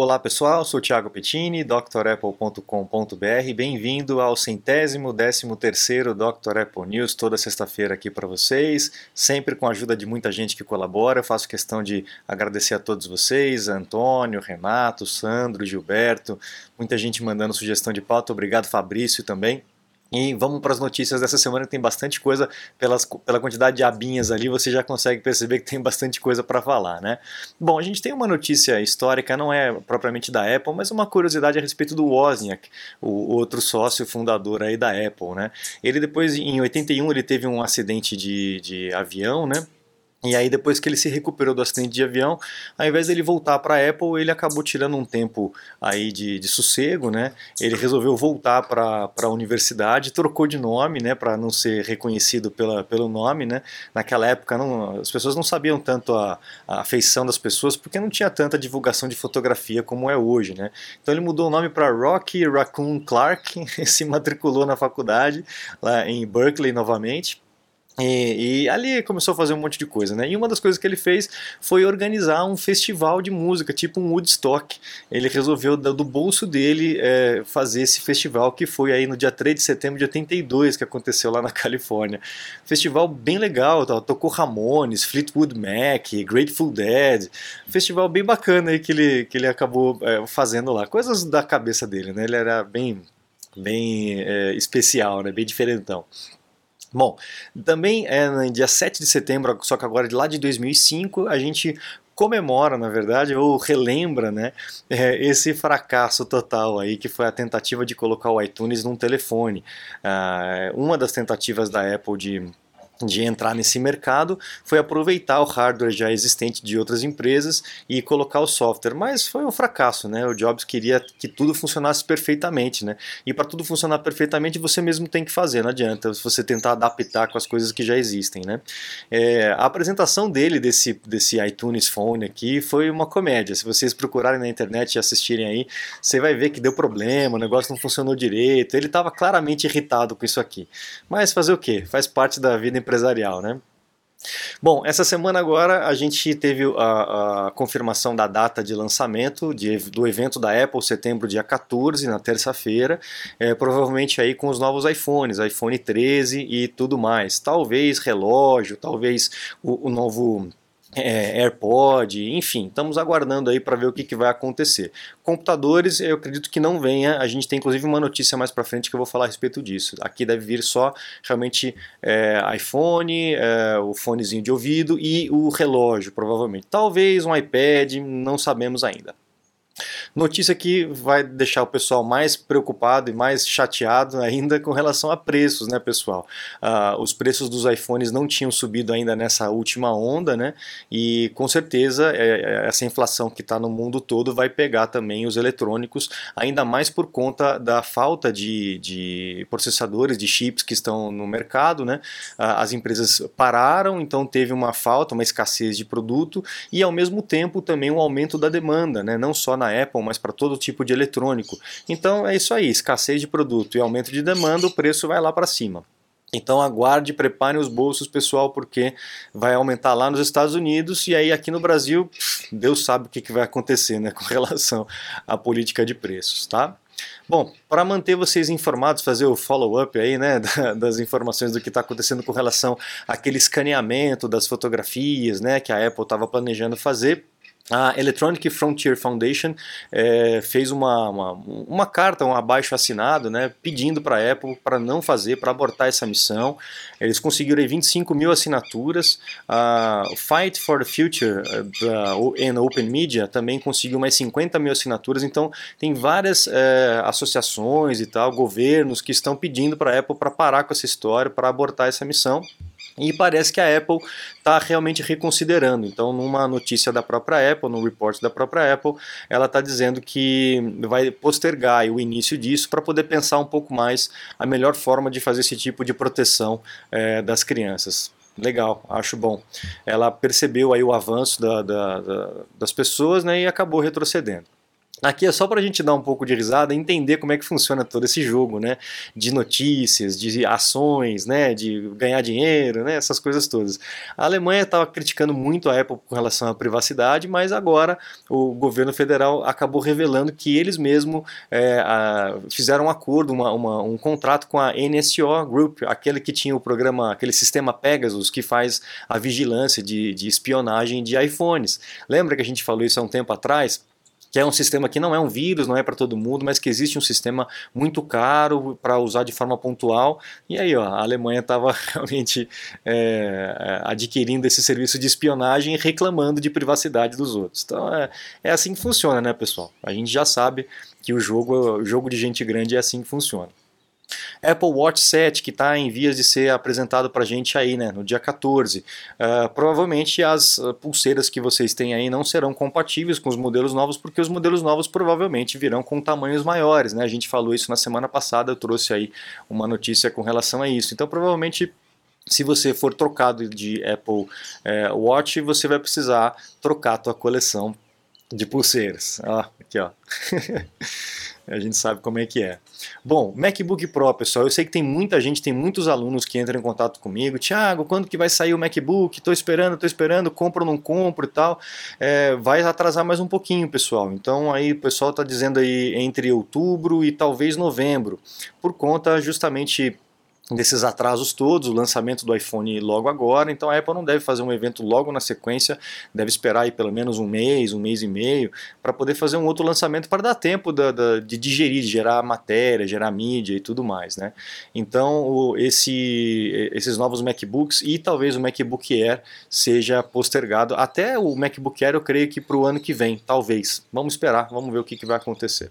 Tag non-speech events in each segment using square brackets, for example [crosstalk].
Olá pessoal, sou Thiago Pettini, drapple.com.br. Bem-vindo ao centésimo décimo terceiro Dr. Apple News, toda sexta-feira aqui para vocês, sempre com a ajuda de muita gente que colabora. Eu faço questão de agradecer a todos vocês, Antônio, Renato, Sandro, Gilberto, muita gente mandando sugestão de pauta. Obrigado, Fabrício também. E vamos para as notícias dessa semana, que tem bastante coisa, pelas, pela quantidade de abinhas ali, você já consegue perceber que tem bastante coisa para falar, né? Bom, a gente tem uma notícia histórica, não é propriamente da Apple, mas uma curiosidade a respeito do Wozniak, o outro sócio fundador aí da Apple, né? Ele depois, em 81, ele teve um acidente de, de avião, né? E aí depois que ele se recuperou do acidente de avião, ao invés dele voltar para a Apple, ele acabou tirando um tempo aí de, de sossego, né? Ele resolveu voltar para a universidade, trocou de nome, né, para não ser reconhecido pela, pelo nome, né? Naquela época não, as pessoas não sabiam tanto a, a feição das pessoas porque não tinha tanta divulgação de fotografia como é hoje, né? Então ele mudou o nome para Rocky Raccoon Clark, [laughs] se matriculou na faculdade lá em Berkeley novamente e, e, ali começou a fazer um monte de coisa, né? E uma das coisas que ele fez foi organizar um festival de música, tipo um Woodstock. Ele resolveu do bolso dele é, fazer esse festival que foi aí no dia 3 de setembro de 82 que aconteceu lá na [laughs] Califórnia. Festival bem legal, tá? tocou Ramones, Fleetwood Mac, Grateful Dead. Festival bem bacana aí que ele, que ele acabou é, fazendo lá. Coisas da cabeça dele, né? Ele era bem, bem é, especial, né? Bem diferentão. Bom, também é no dia 7 de setembro, só que agora de lá de 2005, a gente comemora, na verdade, ou relembra, né, é, esse fracasso total aí que foi a tentativa de colocar o iTunes num telefone. Ah, uma das tentativas da Apple de de entrar nesse mercado foi aproveitar o hardware já existente de outras empresas e colocar o software, mas foi um fracasso, né? O Jobs queria que tudo funcionasse perfeitamente, né? E para tudo funcionar perfeitamente você mesmo tem que fazer, não adianta você tentar adaptar com as coisas que já existem, né? É, a apresentação dele desse desse iTunes Phone aqui foi uma comédia. Se vocês procurarem na internet e assistirem aí, você vai ver que deu problema, o negócio não funcionou direito. Ele estava claramente irritado com isso aqui. Mas fazer o quê? Faz parte da vida empresarial, né? Bom, essa semana agora a gente teve a, a confirmação da data de lançamento de, do evento da Apple, setembro dia 14, na terça-feira, é, provavelmente aí com os novos iPhones, iPhone 13 e tudo mais. Talvez relógio, talvez o, o novo é, AirPod, enfim, estamos aguardando aí para ver o que, que, vai acontecer. Computadores, eu acredito que não venha, a gente tem inclusive uma notícia mais para frente que eu vou falar a respeito disso. Aqui deve vir só realmente é, iPhone, é, o fonezinho de ouvido e o relógio, provavelmente. Talvez um iPad, não sabemos ainda. Notícia que vai deixar o pessoal mais preocupado e mais chateado ainda com relação a preços, né, pessoal? Uh, os preços dos iPhones não tinham subido ainda nessa última onda, né? E com certeza é, é, essa inflação que está no mundo todo vai pegar também os eletrônicos, ainda mais por conta da falta de, de processadores, de chips que estão no mercado, né? Uh, as empresas pararam, então teve uma falta, uma escassez de produto e ao mesmo tempo também um aumento da demanda, né? Não só na Apple, mas para todo tipo de eletrônico. Então é isso aí, escassez de produto e aumento de demanda, o preço vai lá para cima. Então aguarde, prepare os bolsos, pessoal, porque vai aumentar lá nos Estados Unidos e aí aqui no Brasil, Deus sabe o que, que vai acontecer né, [laughs] com relação à política de preços, tá? Bom, para manter vocês informados, fazer o follow-up aí, né, [laughs] das informações do que está acontecendo com relação àquele escaneamento das fotografias, né, que a Apple estava planejando fazer, a Electronic Frontier Foundation é, fez uma, uma, uma, carta, um abaixo assinado, né, pedindo para a Apple para não fazer, para abortar essa missão. Eles conseguiram 25 mil assinaturas. A Fight for the Future da Open Media também conseguiu mais 50 mil assinaturas. Então, tem várias é, associações e tal, governos que estão pedindo para a Apple para parar com essa história, para abortar essa missão. E parece que a Apple está realmente reconsiderando. Então, numa notícia da própria Apple, no report da própria Apple, ela está dizendo que vai postergar o início disso para poder pensar um pouco mais a melhor forma de fazer esse tipo de proteção é, das crianças. Legal, acho bom. Ela percebeu aí o avanço da, da, da, das pessoas né, e acabou retrocedendo. Aqui é só para a gente dar um pouco de risada e entender como é que funciona todo esse jogo, né? De notícias, de ações, né? De ganhar dinheiro, né? Essas coisas todas. A Alemanha estava criticando muito a Apple com relação à privacidade, mas agora o governo federal acabou revelando que eles mesmos é, fizeram um acordo, uma, uma, um contrato com a NSO Group, aquele que tinha o programa, aquele sistema Pegasus que faz a vigilância de, de espionagem de iPhones. Lembra que a gente falou isso há um tempo atrás? Que é um sistema que não é um vírus, não é para todo mundo, mas que existe um sistema muito caro para usar de forma pontual. E aí, ó, a Alemanha estava [laughs] realmente é, adquirindo esse serviço de espionagem e reclamando de privacidade dos outros. Então é, é assim que funciona, né, pessoal? A gente já sabe que o jogo, o jogo de gente grande é assim que funciona. Apple Watch 7, que está em vias de ser apresentado para a gente aí, né, no dia 14. Uh, ah, provavelmente as ah, pulseiras que vocês têm aí não serão compatíveis com os modelos novos, porque os modelos novos provavelmente virão com tamanhos maiores, né? A gente falou isso na semana passada, eu trouxe aí uma notícia com relação a isso. Então, provavelmente se você for trocado de Apple é, Watch, você vai precisar trocar a tua coleção de pulseiras. Ó, aqui ó. [laughs] A gente sabe como é que é. Bom, MacBook Pro, pessoal, eu sei que tem muita gente, tem muitos alunos que entram em contato comigo. Tiago, quando que vai sair o MacBook? Estou esperando, estou esperando, compro ou não compro e tal. É, vai atrasar mais um pouquinho, pessoal. Então aí o pessoal está dizendo aí entre outubro e talvez novembro, por conta justamente desses atrasos todos, o lançamento do iPhone logo agora, então a Apple não deve fazer um evento logo na sequência, deve esperar aí pelo menos um mês, um mês e meio, para poder fazer um outro lançamento para dar tempo da, da, de digerir, de gerar matéria, gerar mídia e tudo mais, né? Então o, esse, esses novos MacBooks e talvez o MacBook Air seja postergado, até o MacBook Air eu creio que para o ano que vem, talvez. Vamos esperar, vamos ver o que, que vai acontecer.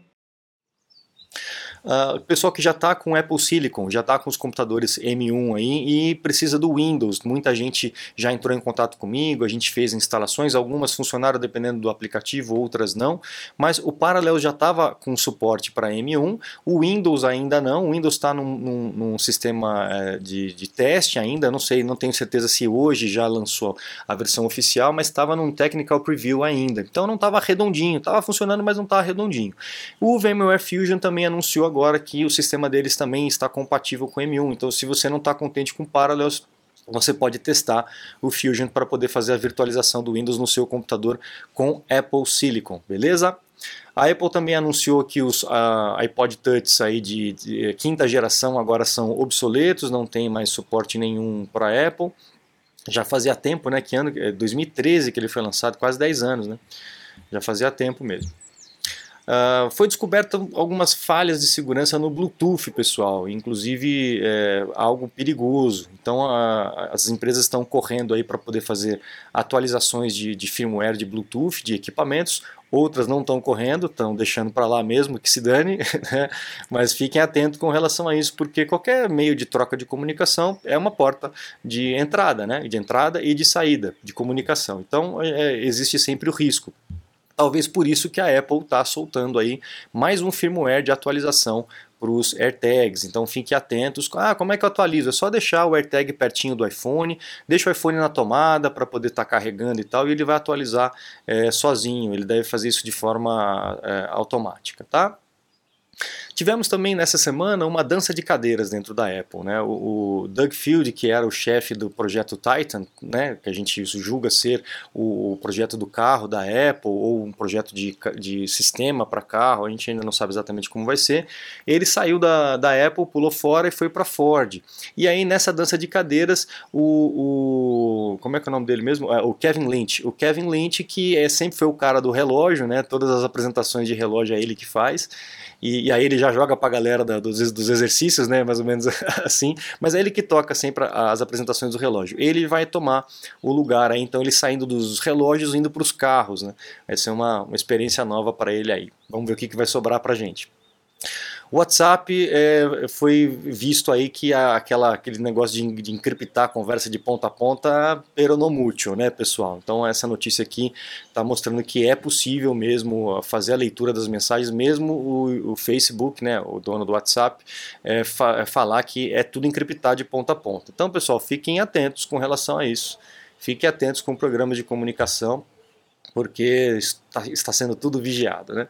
Uh, pessoal que já está com Apple Silicon, já está com os computadores M1 aí e precisa do Windows. Muita gente já entrou em contato comigo, a gente fez instalações, algumas funcionaram dependendo do aplicativo, outras não, mas o Parallel já estava com suporte para M1, o Windows ainda não, o Windows está num, num, num, sistema é, de, de teste ainda, não sei, não tenho certeza se hoje já lançou a versão oficial, mas estava num Technical Preview ainda, então não estava redondinho, estava funcionando, mas não estava redondinho. O VMware Fusion também anunciou agora que o sistema deles também está compatível com M1. Então, se você não está contente com Parallels, você pode testar o Fusion para poder fazer a virtualização do Windows no seu computador com Apple Silicon, beleza? A Apple também anunciou que os uh, iPod Touch aí de, de, quinta geração agora são obsoletos, não tem mais suporte nenhum para Apple. Já fazia tempo, né? Que ano? 2013 é que ele foi lançado, quase 10 anos, né? Já fazia tempo mesmo. Uh, foi descoberta algumas falhas de segurança no Bluetooth, pessoal, inclusive é, algo perigoso. Então a, as empresas estão correndo aí para poder fazer atualizações de, de firmware de Bluetooth, de equipamentos. Outras não estão correndo, estão deixando para lá mesmo que se dane, [laughs] né? mas fiquem atentos com relação a isso, porque qualquer meio de troca de comunicação é uma porta de entrada, né? de entrada e de saída de comunicação. Então é, existe sempre o risco. Talvez por isso que a Apple está soltando aí mais um firmware de atualização para os AirTags. Então fiquem atentos. Ah, como é que eu atualizo? É só deixar o AirTag pertinho do iPhone, deixa o iPhone na tomada para poder estar tá carregando e tal, e ele vai atualizar é, sozinho. Ele deve fazer isso de forma é, automática, tá? Tivemos também nessa semana uma dança de cadeiras dentro da Apple. Né? O, o Doug Field, que era o chefe do projeto Titan, né? que a gente julga ser o, o, projeto do carro da Apple ou um projeto de, de sistema para carro, a gente ainda não sabe exatamente como vai ser. Ele saiu da, da Apple, pulou fora e foi para Ford. E aí nessa dança de cadeiras, o, o como é que é o nome dele mesmo? É, o Kevin Lynch. O Kevin Lynch, que é, sempre foi o cara do relógio, né? todas as apresentações de relógio é ele que faz. E, e aí ele já joga para a galera da, dos, dos, exercícios, né, mais ou menos [laughs] assim, mas é ele que toca sempre as apresentações do relógio. Ele vai tomar o lugar aí, então ele saindo dos relógios indo para os carros, né, vai ser uma, uma experiência nova para ele aí. Vamos ver o que, que vai sobrar para gente. O WhatsApp é, foi visto aí que a, aquela, aquele negócio de, de encriptar a conversa de ponta a ponta peronomútil, né, pessoal? Então essa notícia aqui está mostrando que é possível mesmo fazer a leitura das mensagens, mesmo o, o Facebook, né, o dono do WhatsApp, é, fa é falar que é tudo encriptado de ponta a ponta. Então, pessoal, fiquem atentos com relação a isso. Fiquem atentos com programas de comunicação, porque está, está sendo tudo vigiado, né?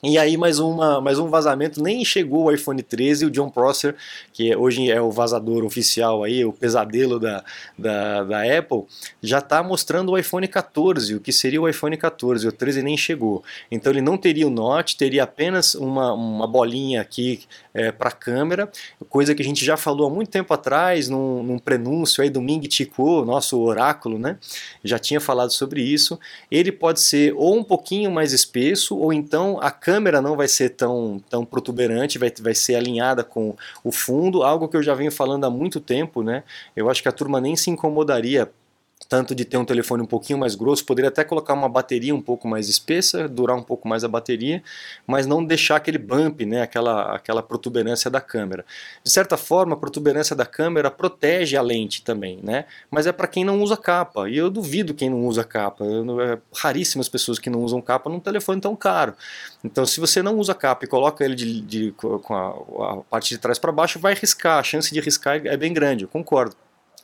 E aí mais, uma, mais um vazamento, nem chegou o iPhone 13, o John Prosser, que hoje é o vazador oficial aí, o pesadelo da, da, da Apple, já está mostrando o iPhone 14, o que seria o iPhone 14, o 13 nem chegou. Então ele não teria o Note, teria apenas uma, uma bolinha aqui é, para câmera, coisa que a gente já falou há muito tempo atrás, num, num prenúncio aí do Ming Chi Kuo, nosso oráculo, né? Já tinha falado sobre isso. Ele pode ser ou um pouquinho mais espesso, ou então a câmera não vai ser tão, tão protuberante, vai, vai ser alinhada com o fundo, algo que eu já venho falando há muito tempo, né? Eu acho que a turma nem se incomodaria tanto de ter um telefone um pouquinho mais grosso, poderia até colocar uma bateria um pouco mais espessa, durar um pouco mais a bateria, mas não deixar aquele bump, né, aquela, aquela protuberância da câmera. De certa forma, a protuberância da câmera protege a lente também, né, mas é para quem não usa capa, e eu duvido quem não usa capa, eu, é raríssimas pessoas que não usam capa num telefone tão caro. Então, se você não usa capa e coloca ele de, de com a, a parte de trás para baixo, vai riscar, a chance de riscar é bem grande, eu concordo.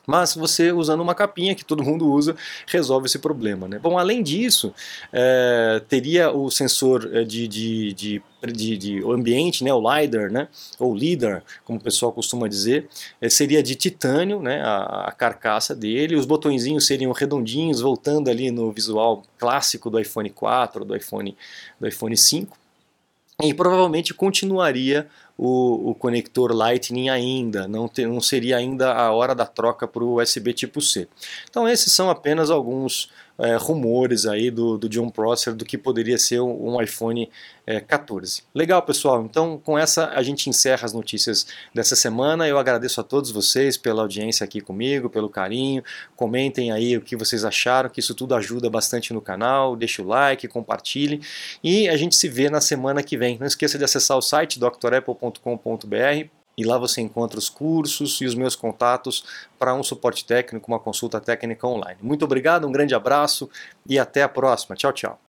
Mas você usando uma capinha que todo mundo usa resolve esse problema. Né? Bom, além disso, é, teria o sensor é, de, de, de de, de, ambiente, né, o LiDAR, né, ou LIDAR, como o pessoal costuma dizer, é, seria de titânio, né, a, a, carcaça dele, os botõezinhos seriam redondinhos, voltando ali no visual clássico do iPhone 4, do iPhone, do iPhone 5, e provavelmente continuaria o, o conector Lightning ainda, não, ter, não seria ainda a hora da troca para o USB tipo C. Então esses são apenas alguns é, rumores aí do, do John Prosser do que poderia ser um, iPhone é, 14. Legal, pessoal. Então, com essa a gente encerra as notícias dessa semana. Eu agradeço a todos vocês pela audiência aqui comigo, pelo carinho. Comentem aí o que vocês acharam, que isso tudo ajuda bastante no canal. Deixe o like, compartilhe e a gente se vê na semana que vem. Não esqueça de acessar o site drapple.com.br e lá você encontra os cursos e os meus contatos para um suporte técnico, uma consulta técnica online. Muito obrigado, um grande abraço e até a próxima. Tchau, tchau.